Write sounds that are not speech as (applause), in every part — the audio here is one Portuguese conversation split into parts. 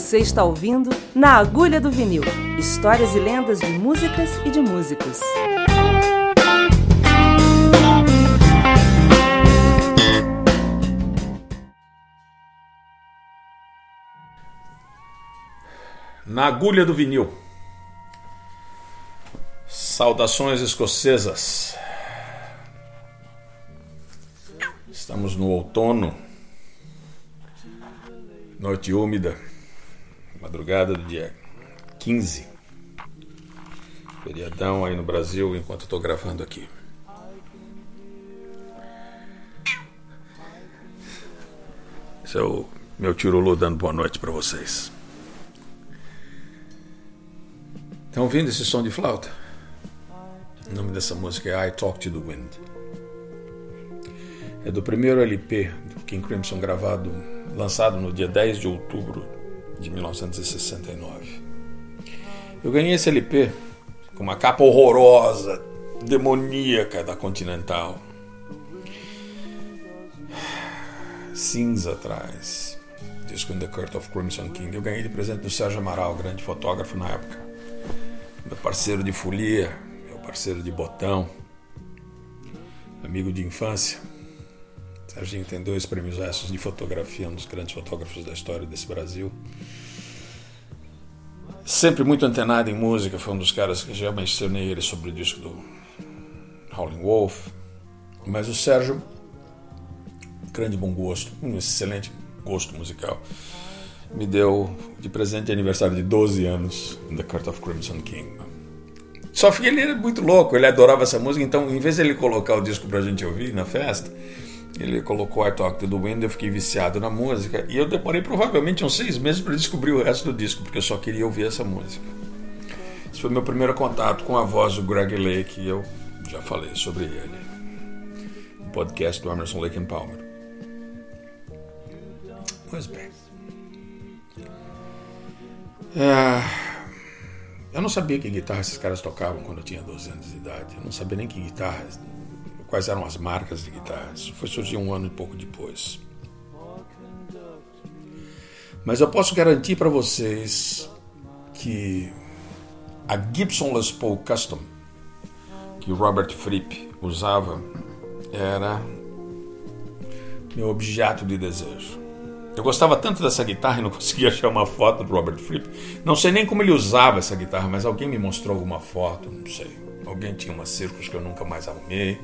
Você está ouvindo Na Agulha do Vinil histórias e lendas de músicas e de músicos. Na Agulha do Vinil. Saudações escocesas. Estamos no outono, noite úmida, madrugada do dia 15. Feriadão aí no Brasil enquanto estou gravando aqui. Esse é o meu tirulu dando boa noite para vocês. Estão ouvindo esse som de flauta? O nome dessa música é I Talk to the Wind. É do primeiro LP do King Crimson gravado, lançado no dia 10 de outubro de 1969. Eu ganhei esse LP com uma capa horrorosa, demoníaca da Continental. Cinza atrás. Disco In the Court of Crimson King. Eu ganhei de presente do Sérgio Amaral, grande fotógrafo na época. Meu parceiro de folia, meu parceiro de botão, amigo de infância. Serginho tem dois prêmios Essos de fotografia, um dos grandes fotógrafos da história desse Brasil. Sempre muito antenado em música, foi um dos caras que já mencionei ele sobre o disco do Howling Wolf. Mas o Sérgio, grande bom gosto, um excelente gosto musical, me deu de presente de aniversário de 12 anos The Court of Crimson King. Só que ele era muito louco, ele adorava essa música, então em vez de ele colocar o disco pra gente ouvir na festa, ele colocou I Talk to the Wind, eu fiquei viciado na música e eu demorei provavelmente uns seis meses para descobrir o resto do disco, porque eu só queria ouvir essa música. Esse foi meu primeiro contato com a voz do Greg Lake e eu já falei sobre ele no podcast do Emerson Lake and Palmer. Pois bem. É, eu não sabia que guitarra esses caras tocavam quando eu tinha 12 anos de idade. Eu não sabia nem que guitarra quais eram as marcas de guitarras. Isso foi surgir um ano e pouco depois. Mas eu posso garantir para vocês que a Gibson Les Paul Custom que Robert Fripp usava era meu objeto de desejo. Eu gostava tanto dessa guitarra e não (laughs) conseguia achar uma foto do Robert Fripp. Não sei nem como ele usava essa guitarra, mas alguém me mostrou alguma foto, não sei. Alguém tinha uma Circus que eu nunca mais arrumei.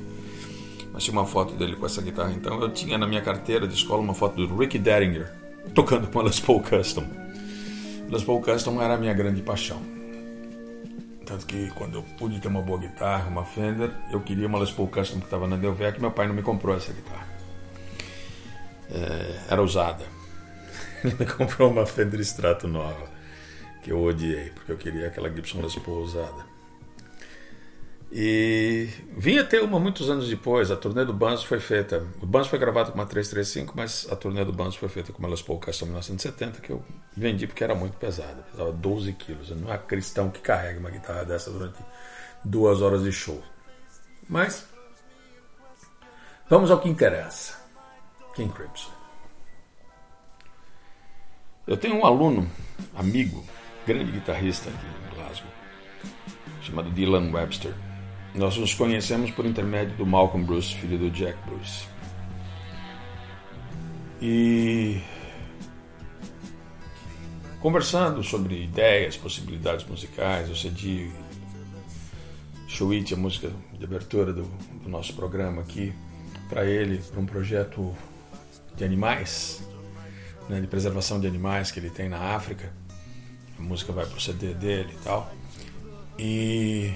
Mas tinha uma foto dele com essa guitarra. Então eu tinha na minha carteira de escola uma foto do Ricky Derringer tocando com a Les Paul Custom. Les Paul Custom era a minha grande paixão. Tanto que quando eu pude ter uma boa guitarra, uma Fender, eu queria uma Les Paul Custom que estava na Delvec e meu pai não me comprou essa guitarra. É, era usada. (laughs) Ele me comprou uma Fender Strato nova, que eu odiei, porque eu queria aquela Gibson Les Paul usada. E vinha ter uma muitos anos depois, a turnê do Banzo foi feita. O Banzo foi gravado com uma 335, mas a turnê do Banzo foi feita com uma Les Paul Custom 1970, que eu vendi porque era muito pesada, pesava 12 quilos. Não é cristão que carrega uma guitarra dessa durante duas horas de show. Mas vamos ao que interessa. King Crimson. Eu tenho um aluno, amigo, grande guitarrista aqui em Glasgow, chamado Dylan Webster nós nos conhecemos por intermédio do Malcolm Bruce, filho do Jack Bruce. E conversando sobre ideias, possibilidades musicais, eu cedi Shuit, a música de abertura do, do nosso programa aqui, para ele, para um projeto de animais, né, de preservação de animais que ele tem na África. A música vai pro CD dele e tal. E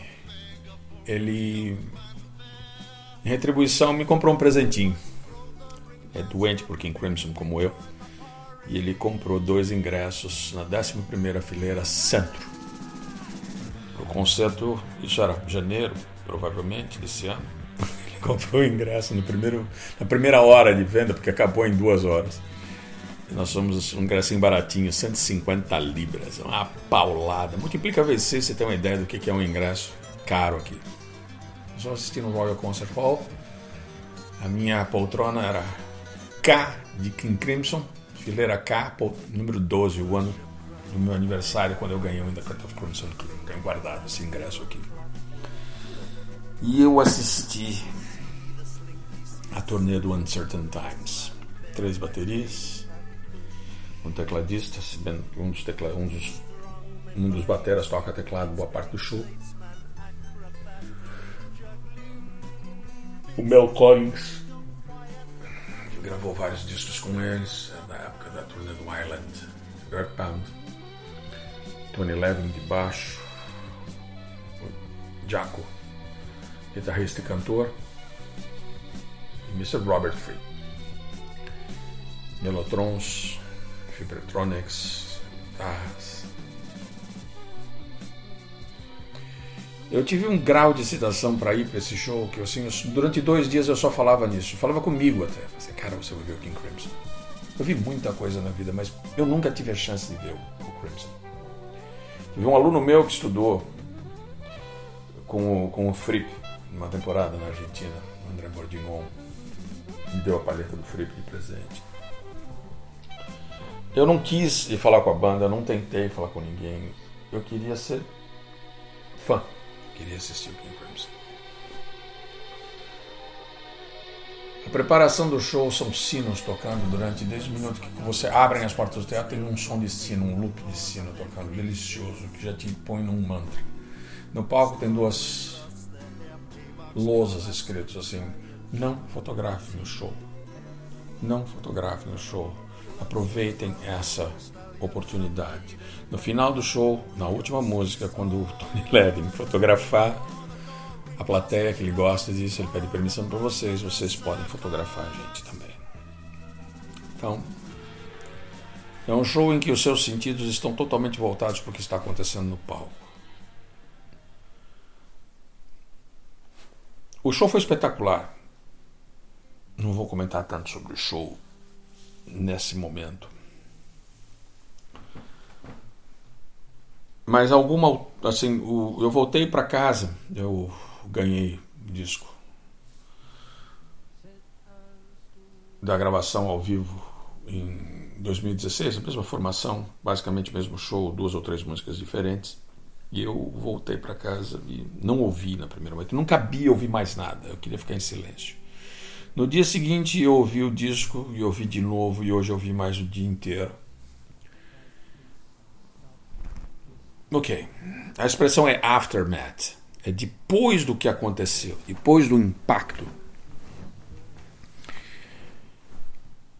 ele, em retribuição, me comprou um presentinho. É doente por King Crimson como eu. E ele comprou dois ingressos na 11 fileira centro. O concerto, isso era janeiro, provavelmente, desse ano. (laughs) Ele comprou o ingresso no primeiro, na primeira hora de venda, porque acabou em duas horas. E nós somos um ingresso baratinho, 150 libras, uma paulada. Multiplica vezes 6, você tem uma ideia do que é um ingresso caro aqui. Nós no Royal Concert Hall. A minha poltrona era K de King Crimson, fileira K, número 12, o ano do meu aniversário, quando eu ganhei the Cut of Crimson, que tenho guardado esse ingresso aqui. E eu assisti a turnê do Uncertain Times. Três baterias, um tecladista, um dos, tecla, um dos, um dos bateras toca teclado boa parte do show. O Mel Collins, que gravou vários discos com eles, na época da turnê do Island, Earthbound. Tony Levin de baixo, Jaco, guitarrista e cantor, e Mr. Robert Fripp. Melotrons, Fibertronics, guitarras. Eu tive um grau de excitação para ir para esse show que assim, durante dois dias eu só falava nisso. Falava comigo até. Falei, cara, você vai ver o King Crimson. Eu vi muita coisa na vida, mas eu nunca tive a chance de ver o Crimson. Tive um aluno meu que estudou com o, com o Fripp, numa temporada na Argentina, o André Bordignon, me deu a palheta do Fripp de presente. Eu não quis ir falar com a banda, eu não tentei falar com ninguém. Eu queria ser fã, queria assistir o King Crimson. A preparação do show são sinos tocando durante desde o minuto que você abre as portas do teatro tem um som de sino, um loop de sino tocando delicioso que já te põe num mantra. No palco tem duas lousas escritas assim: não fotografem o show, não fotografem o show. Aproveitem essa oportunidade. No final do show, na última música, quando o Tony (laughs) Levin fotografar a plateia que ele gosta disso, ele pede permissão para vocês, vocês podem fotografar a gente também. Então, é um show em que os seus sentidos estão totalmente voltados para o que está acontecendo no palco. O show foi espetacular. Não vou comentar tanto sobre o show nesse momento. Mas alguma assim, eu voltei para casa, eu ganhei disco da gravação ao vivo em 2016, a mesma formação, basicamente o mesmo show, duas ou três músicas diferentes. E eu voltei para casa e não ouvi na primeira noite. Não cabia ouvir mais nada, eu queria ficar em silêncio. No dia seguinte eu ouvi o disco e ouvi de novo, e hoje eu ouvi mais o dia inteiro. Ok, a expressão é aftermath é depois do que aconteceu, depois do impacto,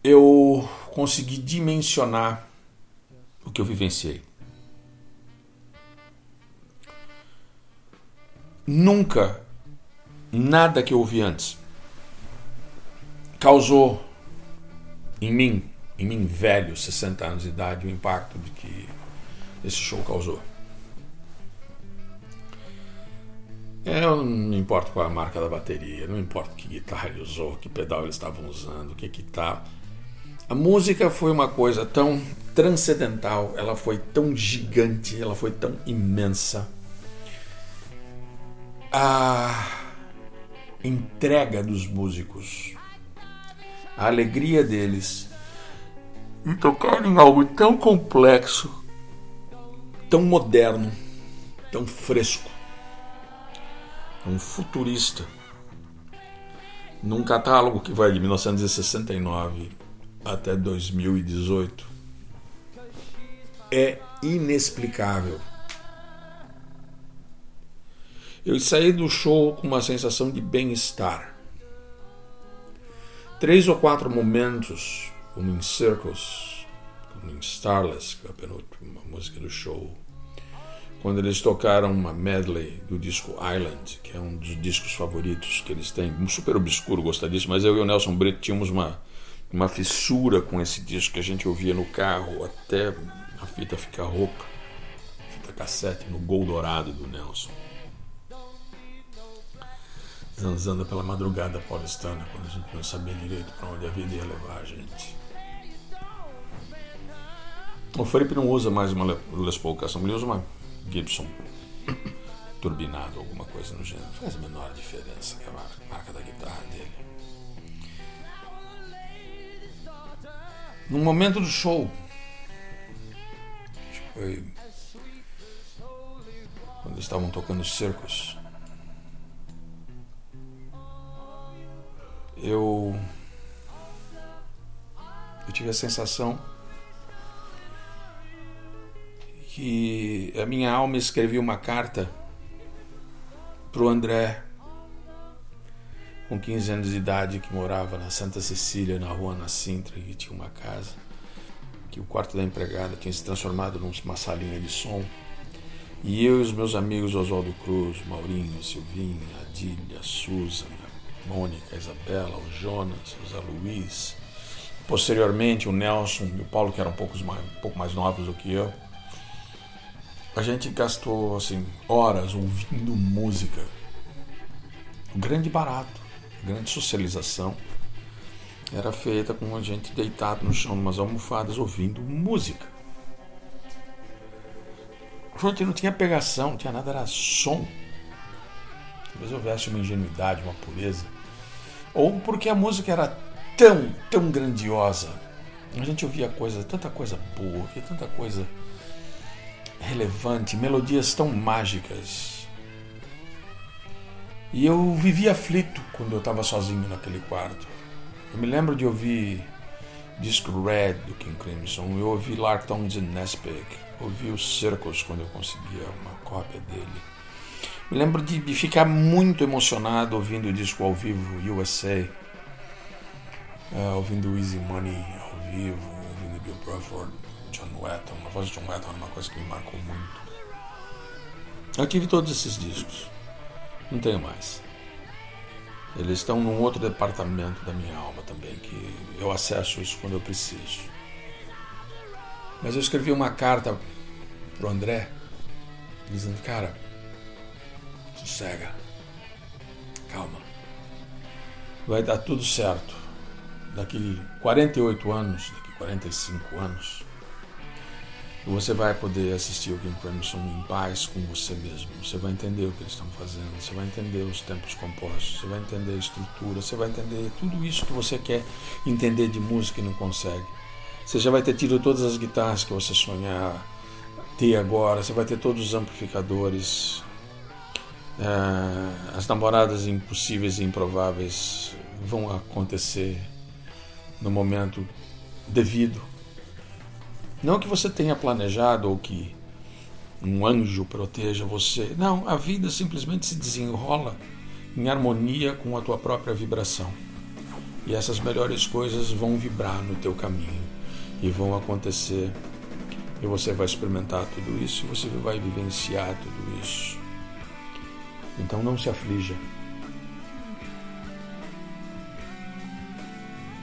eu consegui dimensionar o que eu vivenciei. Nunca nada que eu ouvi antes causou em mim, em mim velho, 60 anos de idade, o impacto de que esse show causou. Eu não importa qual é a marca da bateria, não importa que guitarra ele usou, que pedal eles estavam usando, o que que tá. A música foi uma coisa tão transcendental, ela foi tão gigante, ela foi tão imensa. A entrega dos músicos, a alegria deles em tocar em algo tão complexo, tão moderno, tão fresco é um futurista, num catálogo que vai de 1969 até 2018, é inexplicável. Eu saí do show com uma sensação de bem-estar. Três ou quatro momentos, como em Circles, como em Starless, que é a penúltima música do show, quando eles tocaram uma medley do disco Island, que é um dos discos favoritos que eles têm, super obscuro, gostar disso, mas eu e o Nelson Brito tínhamos uma, uma fissura com esse disco que a gente ouvia no carro até a fita ficar rouca, fita cassete no gol dourado do Nelson. Zanzando pela madrugada paulistana, quando a gente não sabia direito para onde a vida ia levar a gente. O Felipe não usa mais uma Les Paul Custom, ele usa uma Gibson turbinado, alguma coisa no gênero. Faz a menor diferença que é a marca da guitarra dele. No momento do show, foi quando estavam tocando circos. Eu eu tive a sensação que a minha alma escrevia uma carta para o André, com 15 anos de idade, que morava na Santa Cecília, na rua Nassintra, e tinha uma casa, que o quarto da empregada tinha se transformado numa salinha de som. E eu e os meus amigos Oswaldo Cruz, Maurinho, Silvinha, Adília, Susan, Mônica, Isabela, o Jonas, o Zé Luiz, posteriormente o Nelson e o Paulo, que eram um pouco mais, um pouco mais novos do que eu. A gente gastou assim horas ouvindo música. O grande barato, a grande socialização era feita com a gente deitado no chão, umas almofadas, ouvindo música. A gente não tinha pegação, não tinha nada, era som. Talvez houvesse uma ingenuidade, uma pureza. Ou porque a música era tão, tão grandiosa. A gente ouvia coisa, tanta coisa boa, tanta coisa relevante, melodias tão mágicas. E eu vivia aflito quando eu estava sozinho naquele quarto. Eu me lembro de ouvir disco Red do King Crimson, eu ouvi Larktones and Nespec, ouvi os Circles quando eu conseguia uma cópia dele. Me lembro de, de ficar muito emocionado ouvindo o disco ao vivo USA, uh, eh, ouvindo Easy Money ao vivo, ouvindo Bill Bruford. John Wetton. A voz de John Wetton era uma coisa que me marcou muito. Eu tive todos esses discos. Não tenho mais. Eles estão num outro departamento da minha alma também, que eu acesso isso quando eu preciso. Mas eu escrevi uma carta pro André, dizendo, cara, sossega, calma, vai dar tudo certo. Daqui 48 anos, daqui 45 anos, você vai poder assistir o King Crimson em paz com você mesmo. Você vai entender o que eles estão fazendo, você vai entender os tempos compostos, você vai entender a estrutura, você vai entender tudo isso que você quer entender de música e não consegue. Você já vai ter tido todas as guitarras que você sonhar ter agora, você vai ter todos os amplificadores, é, as namoradas impossíveis e improváveis vão acontecer no momento devido não que você tenha planejado ou que um anjo proteja você. Não, a vida simplesmente se desenrola em harmonia com a tua própria vibração. E essas melhores coisas vão vibrar no teu caminho e vão acontecer. E você vai experimentar tudo isso e você vai vivenciar tudo isso. Então não se aflija.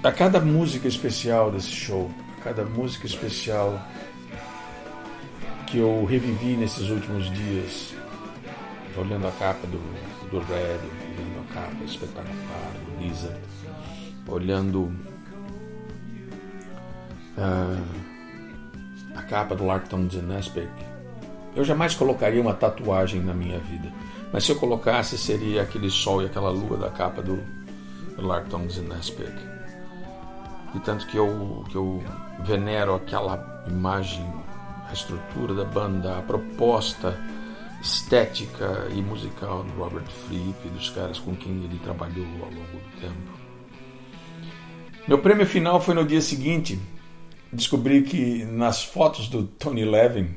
A cada música especial desse show, cada música especial que eu revivi nesses últimos dias, olhando a capa do, do Red, olhando a capa espetacular do Lizard, olhando uh, a capa do Larkton Zenespec. Eu jamais colocaria uma tatuagem na minha vida, mas se eu colocasse seria aquele sol e aquela lua da capa do, Larkton Zenespec. E tanto que eu, que eu venero aquela imagem, a estrutura da banda, a proposta estética e musical do Robert Fripp e dos caras com quem ele trabalhou ao longo do tempo. Meu prêmio final foi no dia seguinte. Descobri que nas fotos do Tony Levin,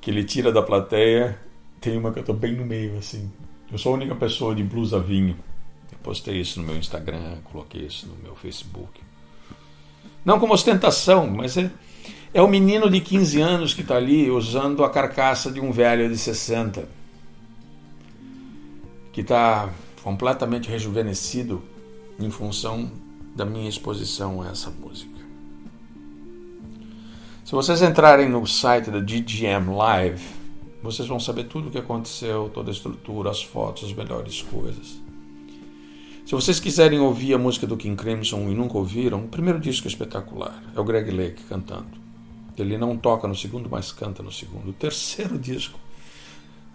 que ele tira da plateia, tem uma que eu estou bem no meio, assim. Eu sou a única pessoa de blusa vinho. Eu postei isso no meu Instagram, coloquei isso no meu Facebook. Não como ostentação, mas é, é o menino de 15 anos que está ali usando a carcaça de um velho de 60, que está completamente rejuvenescido em função da minha exposição a essa música. Se vocês entrarem no site da GGM Live, vocês vão saber tudo o que aconteceu, toda a estrutura, as fotos, as melhores coisas. Se vocês quiserem ouvir a música do King Crimson e nunca ouviram, o primeiro disco é espetacular. É o Greg Lake cantando. Ele não toca no segundo, mas canta no segundo. O terceiro disco,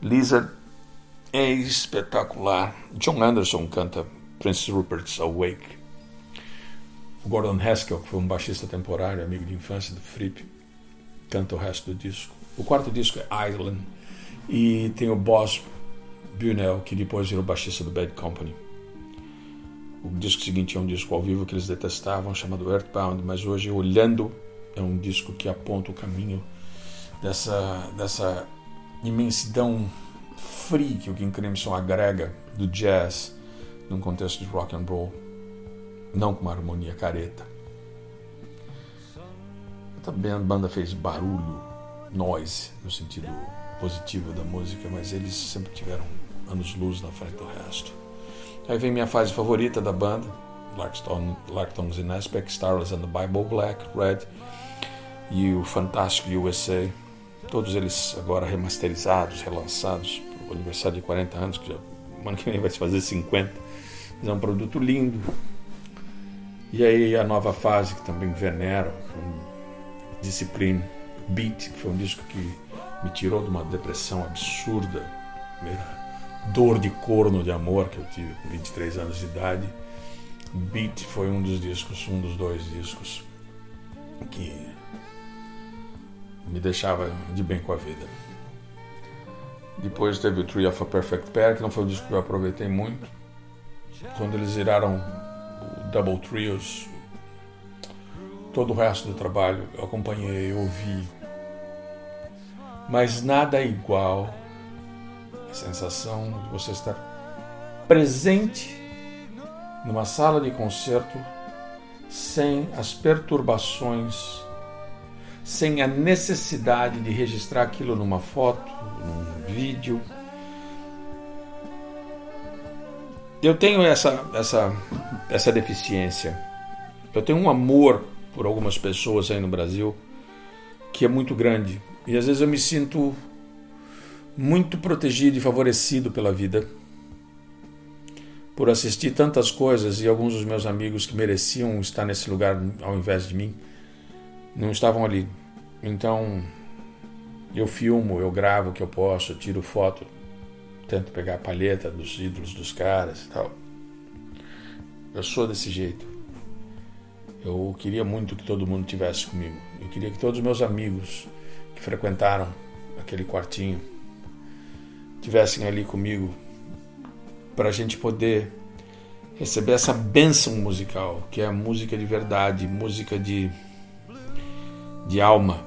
Lizard, é espetacular. John Anderson canta Prince Rupert's Awake. O Gordon Haskell, que foi um baixista temporário, amigo de infância do Fripp, canta o resto do disco. O quarto disco é Island e tem o Boss Bunel, que depois virou baixista do Bad Company. O disco seguinte é um disco ao vivo que eles detestavam, chamado Earthbound, mas hoje, olhando, é um disco que aponta o caminho dessa, dessa imensidão free que o King Crimson agrega do jazz num contexto de rock and roll, não com uma harmonia careta. Também a banda fez barulho, noise, no sentido positivo da música, mas eles sempre tiveram anos-luz na frente do resto. Aí vem minha fase favorita da banda, Larkstone, Larktones in Aspect, Starless and the Bible Black, Red e o fantástico USA. Todos eles agora remasterizados, relançados o aniversário de 40 anos, que já, ano que vem vai se fazer 50. Mas é um produto lindo. E aí a nova fase que também venero, Discipline, Beat, que foi um disco que me tirou de uma depressão absurda, primeira dor de corno de amor que eu tive com 23 anos de idade. Beat foi um dos discos, um dos dois discos que me deixava de bem com a vida. Depois teve o Tree of a Perfect Pair, que não foi um disco que eu aproveitei muito. Quando eles viraram o Double Trios, todo o resto do trabalho eu acompanhei, ouvi. Mas nada igual a sensação de você estar presente numa sala de concerto sem as perturbações, sem a necessidade de registrar aquilo numa foto, num vídeo. Eu tenho essa, essa, essa deficiência. Eu tenho um amor por algumas pessoas aí no Brasil que é muito grande. E às vezes eu me sinto muito protegido e favorecido pela vida por assistir tantas coisas e alguns dos meus amigos que mereciam estar nesse lugar ao invés de mim não estavam ali. Então eu filmo, eu gravo o que eu posso, eu tiro foto, tento pegar a palheta dos ídolos dos caras e tal. Eu sou desse jeito. Eu queria muito que todo mundo tivesse comigo. Eu queria que todos os meus amigos que frequentaram aquele quartinho tivessem ali comigo para a gente poder receber essa bênção musical, que é a música de verdade, música de, de alma.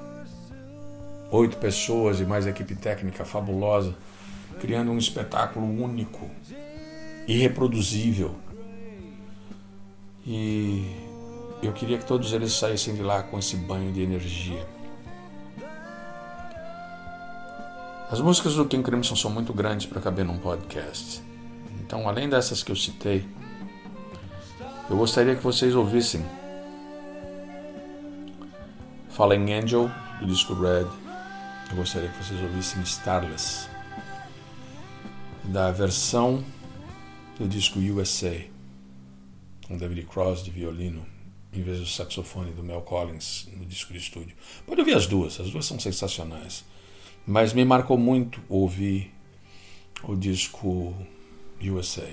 Oito pessoas e mais equipe técnica fabulosa, criando um espetáculo único, irreproduzível. E eu queria que todos eles saíssem de lá com esse banho de energia. As músicas do King Crimson são muito grandes para caber num podcast. Então, além dessas que eu citei, eu gostaria que vocês ouvissem Fallen Angel, do disco Red. Eu gostaria que vocês ouvissem Starless, da versão do disco USA, com David Cross de violino, em vez do saxofone do Mel Collins no disco de estúdio. Pode ouvir as duas, as duas são sensacionais. Mas me marcou muito ouvir o disco USA.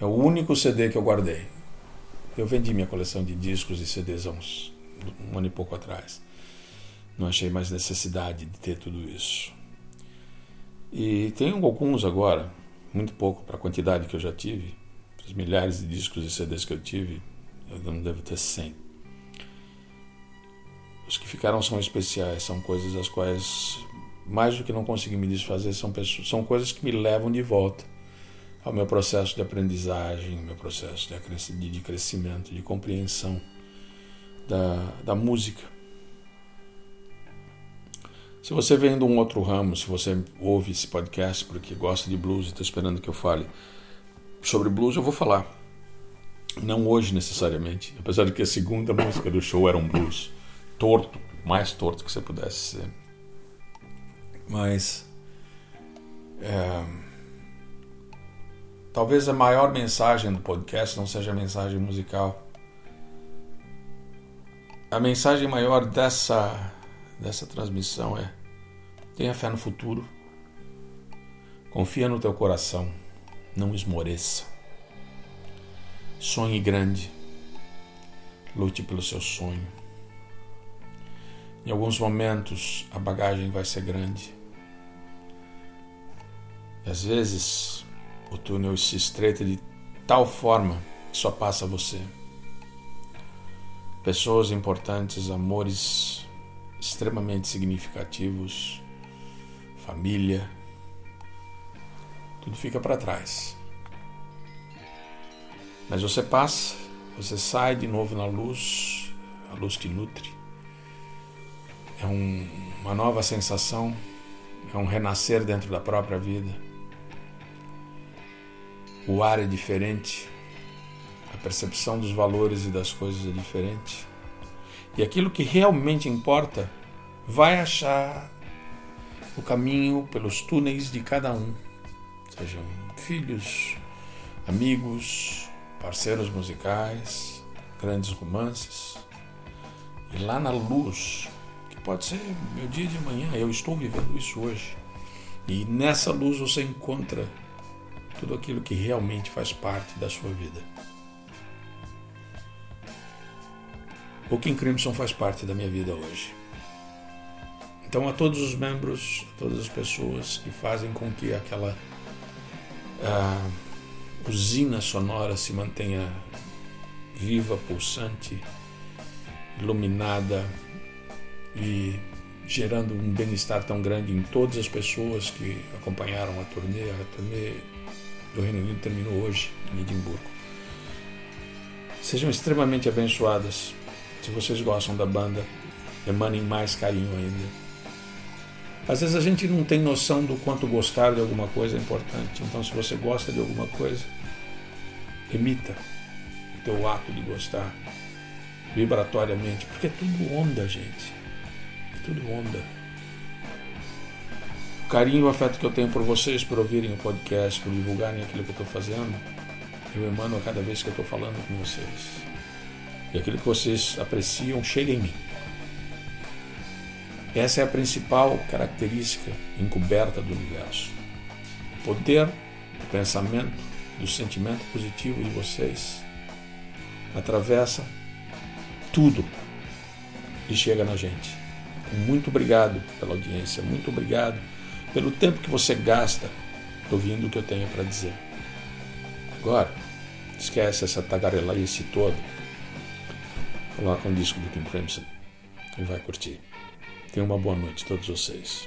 É o único CD que eu guardei. Eu vendi minha coleção de discos e CDs há uns, um ano e pouco atrás. Não achei mais necessidade de ter tudo isso. E tenho alguns agora, muito pouco para a quantidade que eu já tive. Os milhares de discos e CDs que eu tive, eu não devo ter 100. Os que ficaram são especiais, são coisas das quais, mais do que não consegui me desfazer, são, pessoas, são coisas que me levam de volta ao meu processo de aprendizagem, meu processo de, de crescimento, de compreensão da, da música. Se você vem de um outro ramo, se você ouve esse podcast porque gosta de blues e está esperando que eu fale sobre blues, eu vou falar. Não hoje necessariamente, apesar de que a segunda música do show era um blues torto, mais torto que você pudesse ser. Mas é, talvez a maior mensagem do podcast não seja a mensagem musical. A mensagem maior dessa dessa transmissão é: tenha fé no futuro, confia no teu coração, não esmoreça. Sonhe grande, lute pelo seu sonho Em alguns momentos a bagagem vai ser grande. E às vezes o túnel se estreita de tal forma que só passa você. Pessoas importantes, amores extremamente significativos, família, tudo fica para trás. Mas você passa, você sai de novo na luz, a luz que nutre. É um, uma nova sensação, é um renascer dentro da própria vida. O ar é diferente, a percepção dos valores e das coisas é diferente. E aquilo que realmente importa vai achar o caminho pelos túneis de cada um, sejam filhos, amigos, parceiros musicais, grandes romances. E lá na luz, pode ser meu dia de amanhã, eu estou vivendo isso hoje. E nessa luz você encontra tudo aquilo que realmente faz parte da sua vida. O King Crimson faz parte da minha vida hoje. Então, a todos os membros, a todas as pessoas que fazem com que aquela uh, usina sonora se mantenha viva, pulsante, iluminada e gerando um bem-estar tão grande em todas as pessoas que acompanharam a turnê. A turnê do Reino Unido terminou hoje em Edimburgo. Sejam extremamente abençoadas. Se vocês gostam da banda, emanem mais carinho ainda. Às vezes a gente não tem noção do quanto gostar de alguma coisa é importante. Então, se você gosta de alguma coisa, emita o teu ato de gostar vibratoriamente, porque é tudo onda, gente. Tudo onda. O carinho e o afeto que eu tenho por vocês, por ouvirem o podcast, por divulgarem aquilo que eu estou fazendo, eu emano a cada vez que eu estou falando com vocês. E aquilo que vocês apreciam chega em mim. Essa é a principal característica encoberta do universo. O poder do pensamento, do sentimento positivo de vocês atravessa tudo e chega na gente. Muito obrigado pela audiência, muito obrigado pelo tempo que você gasta ouvindo o que eu tenho para dizer. Agora, esquece essa tagarelice toda. Coloca um disco do Tim Crimson e vai curtir. Tenham uma boa noite, todos vocês.